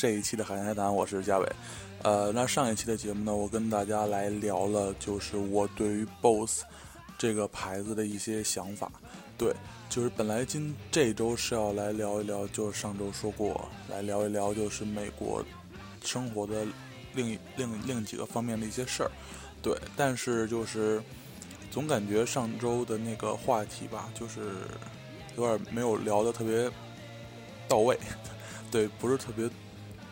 这一期的海苔谈，我是嘉伟。呃，那上一期的节目呢，我跟大家来聊了，就是我对于 BOSS 这个牌子的一些想法。对，就是本来今这周是要来聊一聊，就是上周说过来聊一聊，就是美国生活的另另另几个方面的一些事儿。对，但是就是总感觉上周的那个话题吧，就是有点没有聊的特别到位。对，不是特别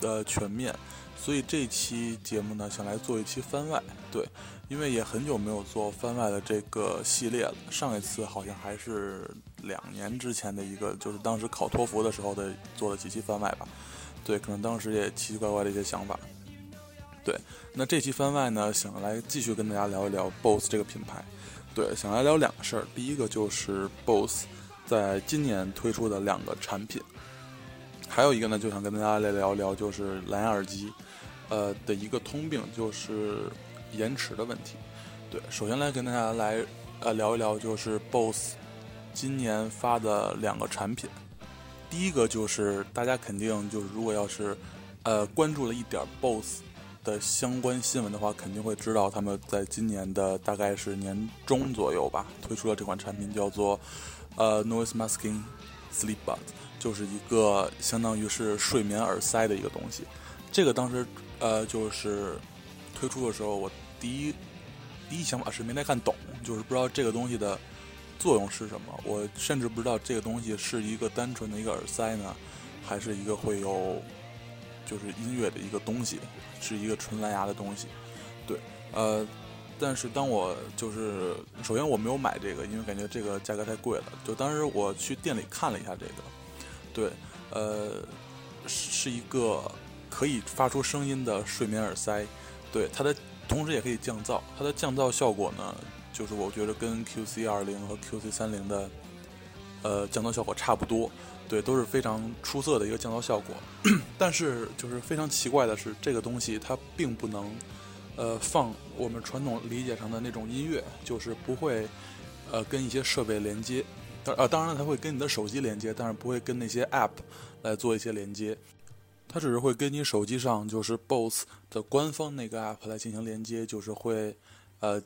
的全面，所以这期节目呢，想来做一期番外。对，因为也很久没有做番外的这个系列了，上一次好像还是两年之前的一个，就是当时考托福的时候的做了几期番外吧。对，可能当时也奇奇怪怪的一些想法。对，那这期番外呢，想来继续跟大家聊一聊 BOSS 这个品牌。对，想来聊两个事儿，第一个就是 BOSS 在今年推出的两个产品。还有一个呢，就想跟大家来聊聊，就是蓝牙耳机，呃的一个通病，就是延迟的问题。对，首先来跟大家来呃聊一聊，就是 BOSS 今年发的两个产品。第一个就是大家肯定就是如果要是呃关注了一点 BOSS 的相关新闻的话，肯定会知道他们在今年的大概是年中左右吧，推出了这款产品，叫做呃 Noise Masking Sleep Buds。就是一个相当于是睡眠耳塞的一个东西，这个当时呃就是推出的时候，我第一第一想法是没太看懂，就是不知道这个东西的作用是什么。我甚至不知道这个东西是一个单纯的一个耳塞呢，还是一个会有就是音乐的一个东西，是一个纯蓝牙的东西。对，呃，但是当我就是首先我没有买这个，因为感觉这个价格太贵了。就当时我去店里看了一下这个。对，呃，是一个可以发出声音的睡眠耳塞。对，它的同时也可以降噪。它的降噪效果呢，就是我觉得跟 QC 二零和 QC 三零的呃降噪效果差不多。对，都是非常出色的一个降噪效果。但是就是非常奇怪的是，这个东西它并不能呃放我们传统理解上的那种音乐，就是不会呃跟一些设备连接。呃，当然，它会跟你的手机连接，但是不会跟那些 App 来做一些连接。它只是会跟你手机上就是 BOSS 的官方那个 App 来进行连接，就是会呃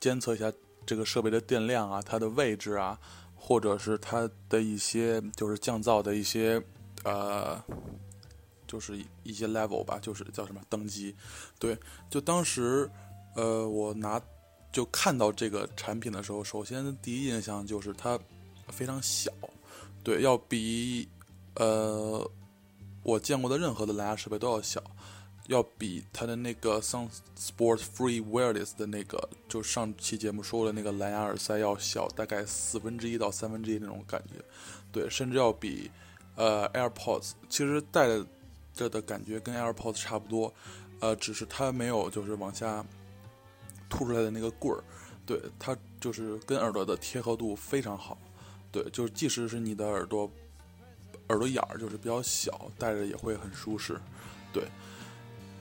监测一下这个设备的电量啊、它的位置啊，或者是它的一些就是降噪的一些呃，就是一些 level 吧，就是叫什么等级。对，就当时呃我拿就看到这个产品的时候，首先第一印象就是它。非常小，对，要比呃我见过的任何的蓝牙设备都要小，要比它的那个 Sound Sport Free Wireless 的那个，就上期节目说的那个蓝牙耳塞要小，大概四分之一到三分之一那种感觉，对，甚至要比呃 AirPods，其实戴着的感觉跟 AirPods 差不多，呃，只是它没有就是往下凸出来的那个棍儿，对，它就是跟耳朵的贴合度非常好。对，就是即使是你的耳朵耳朵眼儿就是比较小，戴着也会很舒适。对，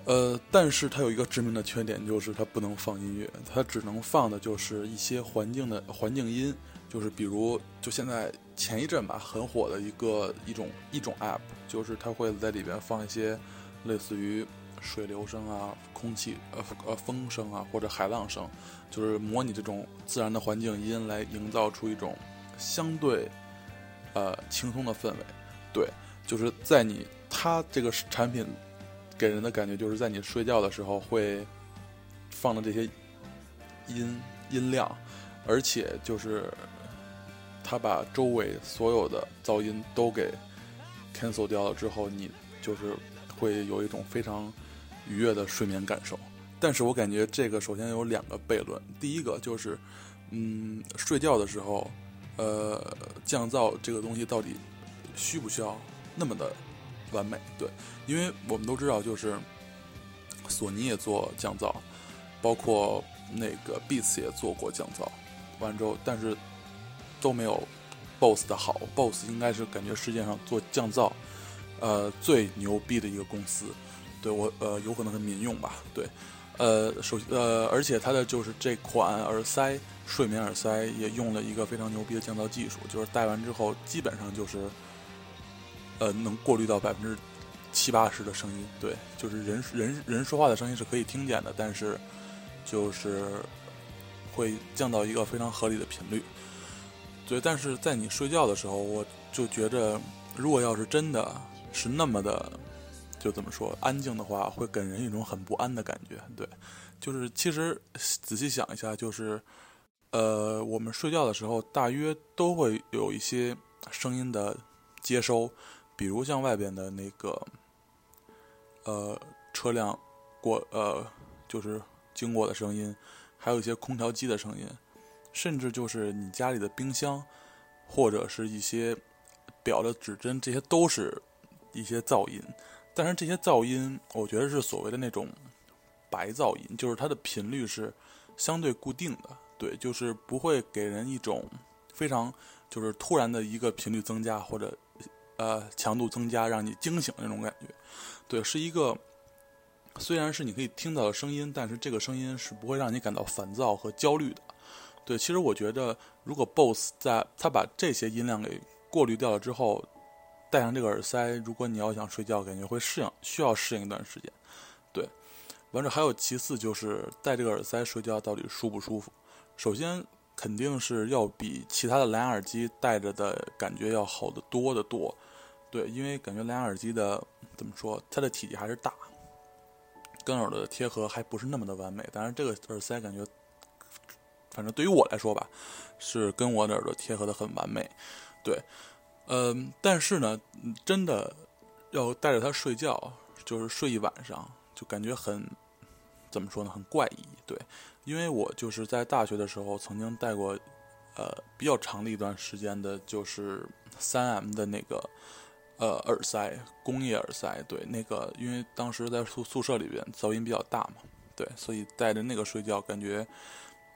呃，但是它有一个致命的缺点，就是它不能放音乐，它只能放的就是一些环境的环境音，就是比如就现在前一阵吧很火的一个一种一种 App，就是它会在里边放一些类似于水流声啊、空气呃呃风声啊或者海浪声，就是模拟这种自然的环境音来营造出一种。相对，呃，轻松的氛围，对，就是在你它这个产品给人的感觉，就是在你睡觉的时候会放的这些音音量，而且就是它把周围所有的噪音都给 cancel 掉了之后，你就是会有一种非常愉悦的睡眠感受。但是我感觉这个首先有两个悖论，第一个就是，嗯，睡觉的时候。呃，降噪这个东西到底需不需要那么的完美？对，因为我们都知道，就是索尼也做降噪，包括那个 Beats 也做过降噪，完之后，但是都没有 BOSS 的好。BOSS 应该是感觉世界上做降噪呃最牛逼的一个公司。对我呃，有可能是民用吧？对，呃，首呃，而且它的就是这款耳塞。睡眠耳塞也用了一个非常牛逼的降噪技术，就是戴完之后基本上就是，呃，能过滤到百分之七八十的声音，对，就是人人人说话的声音是可以听见的，但是就是会降到一个非常合理的频率。对，但是在你睡觉的时候，我就觉着，如果要是真的是那么的，就怎么说安静的话，会给人一种很不安的感觉。对，就是其实仔细想一下，就是呃，我们睡觉的时候，大约都会有一些声音的接收，比如像外边的那个呃车辆过呃就是经过的声音，还有一些空调机的声音。甚至就是你家里的冰箱，或者是一些表的指针，这些都是一些噪音。但是这些噪音，我觉得是所谓的那种白噪音，就是它的频率是相对固定的，对，就是不会给人一种非常就是突然的一个频率增加或者呃强度增加让你惊醒那种感觉。对，是一个虽然是你可以听到的声音，但是这个声音是不会让你感到烦躁和焦虑的。对，其实我觉得，如果 BOSS 在他把这些音量给过滤掉了之后，戴上这个耳塞，如果你要想睡觉，感觉会适应，需要适应一段时间。对，完了还有其次就是戴这个耳塞睡觉到底舒不舒服？首先肯定是要比其他的蓝牙耳机戴着的感觉要好得多得多。对，因为感觉蓝牙耳机的怎么说，它的体积还是大，跟耳朵的贴合还不是那么的完美。但是这个耳塞感觉。反正对于我来说吧，是跟我的耳朵贴合的很完美，对，嗯，但是呢，真的要带着它睡觉，就是睡一晚上，就感觉很，怎么说呢，很怪异，对，因为我就是在大学的时候曾经戴过，呃，比较长的一段时间的，就是三 M 的那个，呃，耳塞，工业耳塞，对，那个因为当时在宿宿舍里边噪音比较大嘛，对，所以戴着那个睡觉感觉。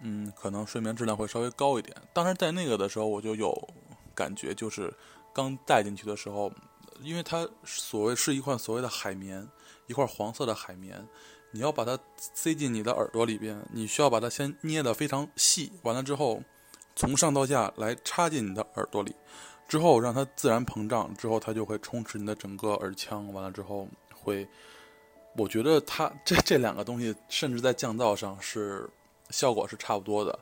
嗯，可能睡眠质量会稍微高一点。当时戴那个的时候，我就有感觉，就是刚戴进去的时候，因为它所谓是一块所谓的海绵，一块黄色的海绵，你要把它塞进你的耳朵里边，你需要把它先捏得非常细，完了之后从上到下来插进你的耳朵里，之后让它自然膨胀，之后它就会充斥你的整个耳腔。完了之后会，我觉得它这这两个东西，甚至在降噪上是。效果是差不多的，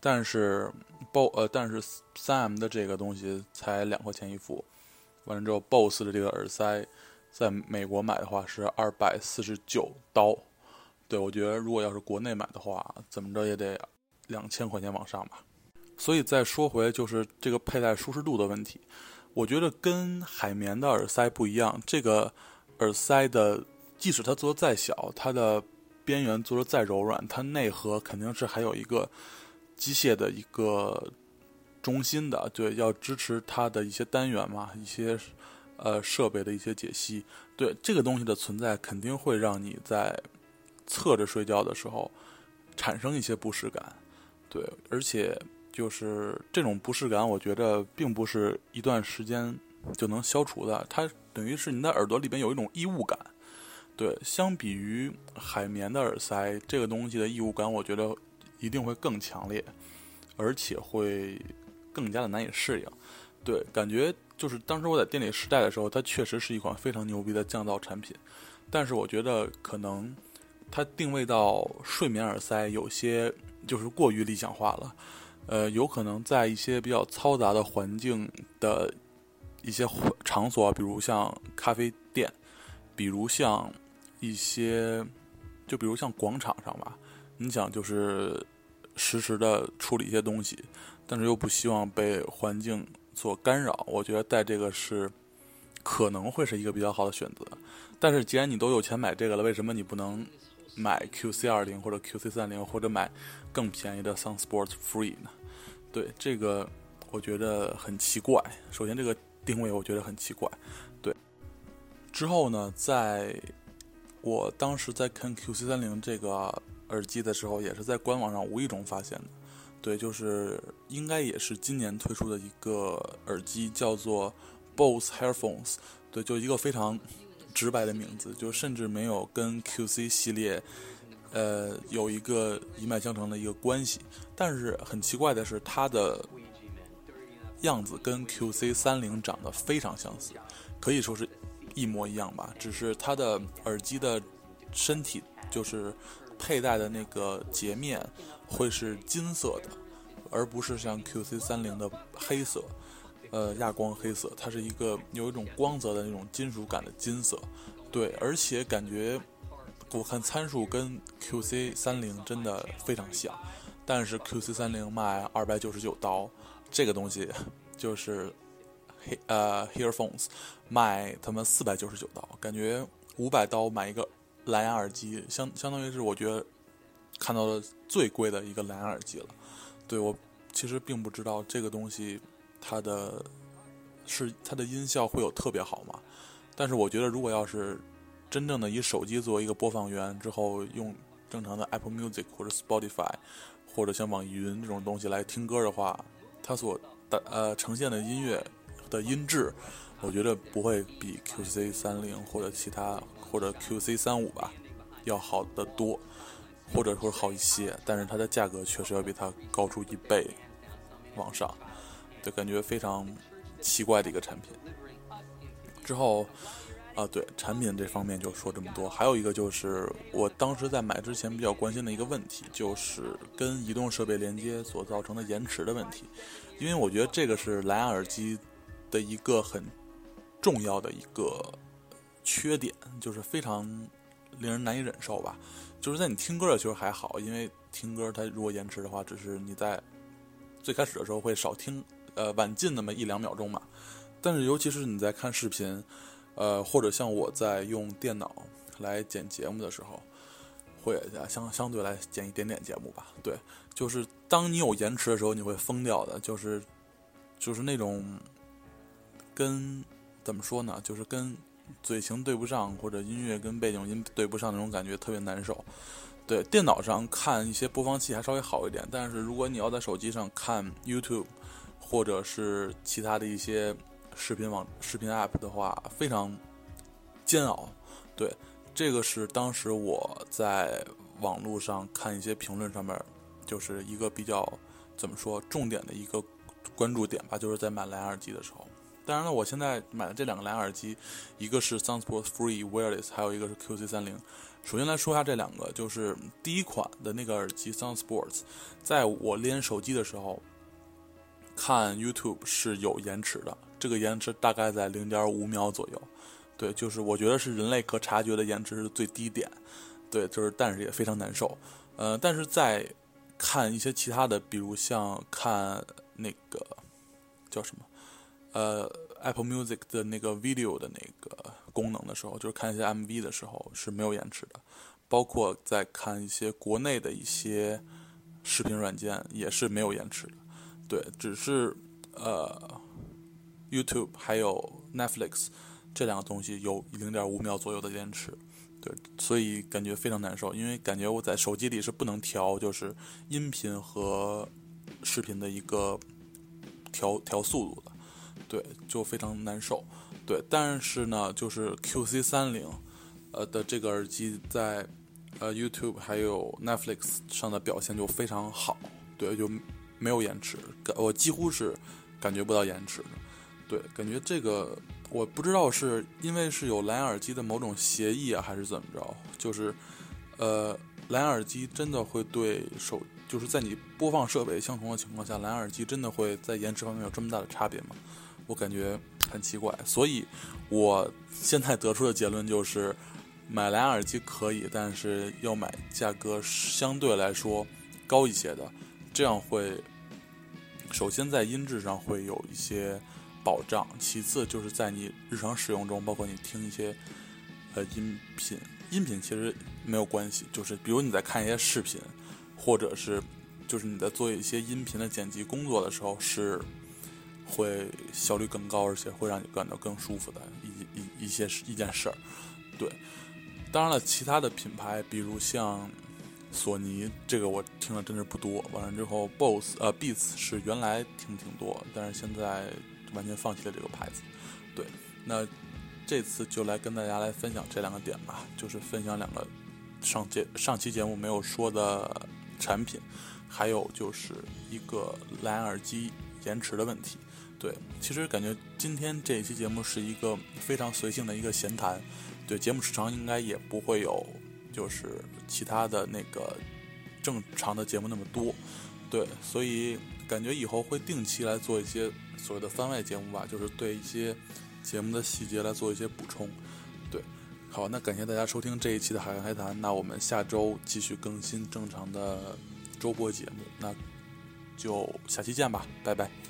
但是 BO 呃，但是三 M 的这个东西才两块钱一副，完了之后 BOSS 的这个耳塞，在美国买的话是二百四十九刀，对我觉得如果要是国内买的话，怎么着也得两千块钱往上吧。所以再说回就是这个佩戴舒适度的问题，我觉得跟海绵的耳塞不一样，这个耳塞的即使它做的再小，它的边缘做的再柔软，它内核肯定是还有一个机械的一个中心的，对，要支持它的一些单元嘛，一些呃设备的一些解析，对这个东西的存在，肯定会让你在侧着睡觉的时候产生一些不适感，对，而且就是这种不适感，我觉得并不是一段时间就能消除的，它等于是你的耳朵里边有一种异物感。对，相比于海绵的耳塞，这个东西的异物感，我觉得一定会更强烈，而且会更加的难以适应。对，感觉就是当时我在店里试戴的时候，它确实是一款非常牛逼的降噪产品。但是我觉得可能它定位到睡眠耳塞有些就是过于理想化了。呃，有可能在一些比较嘈杂的环境的一些场所，比如像咖啡店，比如像。一些，就比如像广场上吧，你想就是实时的处理一些东西，但是又不希望被环境所干扰。我觉得戴这个是可能会是一个比较好的选择。但是既然你都有钱买这个了，为什么你不能买 QC 二零或者 QC 三零或者买更便宜的 Sun Sports Free 呢？对这个，我觉得很奇怪。首先，这个定位我觉得很奇怪。对，之后呢，在我当时在看 QC 三零这个耳机的时候，也是在官网上无意中发现的。对，就是应该也是今年推出的一个耳机，叫做 BOSS Headphones。对，就一个非常直白的名字，就甚至没有跟 QC 系列呃有一个一脉相承的一个关系。但是很奇怪的是，它的样子跟 QC 三零长得非常相似，可以说是一模一样吧，只是它的耳机的身体就是佩戴的那个截面会是金色的，而不是像 QC 三零的黑色，呃，亚光黑色，它是一个有一种光泽的那种金属感的金色。对，而且感觉我看参数跟 QC 三零真的非常像，但是 QC 三零卖二百九十九刀，这个东西就是黑呃 Hearphones 卖他们四百九十九刀，感觉五百刀买一个蓝牙耳机，相相当于是我觉得看到的最贵的一个蓝牙耳机了。对我其实并不知道这个东西它的是它的音效会有特别好吗？但是我觉得，如果要是真正的以手机作为一个播放源之后，用正常的 Apple Music 或者 Spotify 或者像网易云这种东西来听歌的话，它所的呃呈现的音乐的音质，我觉得不会比 QC 三零或者其他或者 QC 三五吧要好得多，或者说好一些。但是它的价格确实要比它高出一倍往上，就感觉非常奇怪的一个产品。之后，啊，对产品这方面就说这么多。还有一个就是我当时在买之前比较关心的一个问题，就是跟移动设备连接所造成的延迟的问题。因为我觉得这个是蓝牙耳机的一个很重要的一个缺点，就是非常令人难以忍受吧。就是在你听歌的时候还好，因为听歌它如果延迟的话，只是你在最开始的时候会少听，呃，晚进那么一两秒钟嘛。但是，尤其是你在看视频，呃，或者像我在用电脑来剪节目的时候，会相相对来剪一点点节目吧。对，就是当你有延迟的时候，你会疯掉的。就是，就是那种跟怎么说呢？就是跟嘴型对不上，或者音乐跟背景音对不上那种感觉，特别难受。对，电脑上看一些播放器还稍微好一点，但是如果你要在手机上看 YouTube，或者是其他的一些。视频网、视频 App 的话非常煎熬，对，这个是当时我在网络上看一些评论上面，就是一个比较怎么说重点的一个关注点吧，就是在买蓝牙耳机的时候。当然了，我现在买的这两个蓝牙耳机，一个是 SoundSport Free Wireless，还有一个是 QC 三零。首先来说一下这两个，就是第一款的那个耳机 Sound Sports，在我连手机的时候看 YouTube 是有延迟的。这个延迟大概在零点五秒左右，对，就是我觉得是人类可察觉的延迟是最低点，对，就是但是也非常难受，呃，但是在看一些其他的，比如像看那个叫什么，呃，Apple Music 的那个 Video 的那个功能的时候，就是看一些 MV 的时候是没有延迟的，包括在看一些国内的一些视频软件也是没有延迟的，对，只是呃。YouTube 还有 Netflix 这两个东西有零点五秒左右的延迟，对，所以感觉非常难受，因为感觉我在手机里是不能调，就是音频和视频的一个调调速度的，对，就非常难受，对，但是呢，就是 QC 三零呃的这个耳机在呃 YouTube 还有 Netflix 上的表现就非常好，对，就没有延迟，我几乎是感觉不到延迟。对，感觉这个我不知道是因为是有蓝牙耳机的某种协议啊，还是怎么着？就是，呃，蓝牙耳机真的会对手，就是在你播放设备相同的情况下，蓝牙耳机真的会在延迟方面有这么大的差别吗？我感觉很奇怪。所以，我现在得出的结论就是，买蓝牙耳机可以，但是要买价格相对来说高一些的，这样会首先在音质上会有一些。保障，其次就是在你日常使用中，包括你听一些呃音频，音频其实没有关系，就是比如你在看一些视频，或者是就是你在做一些音频的剪辑工作的时候，是会效率更高，而且会让你感到更舒服的一一一些一件事儿。对，当然了，其他的品牌，比如像索尼，这个我听的真是不多。完了之后，BOSS 呃 Beats 是原来听挺多，但是现在。完全放弃了这个牌子，对，那这次就来跟大家来分享这两个点吧，就是分享两个上节上期节目没有说的产品，还有就是一个蓝牙耳机延迟的问题。对，其实感觉今天这一期节目是一个非常随性的一个闲谈，对，节目时长应该也不会有就是其他的那个正常的节目那么多，对，所以感觉以后会定期来做一些所谓的番外节目吧，就是对一些节目的细节来做一些补充，对，好，那感谢大家收听这一期的海洋海谈，那我们下周继续更新正常的周播节目，那就下期见吧，拜拜。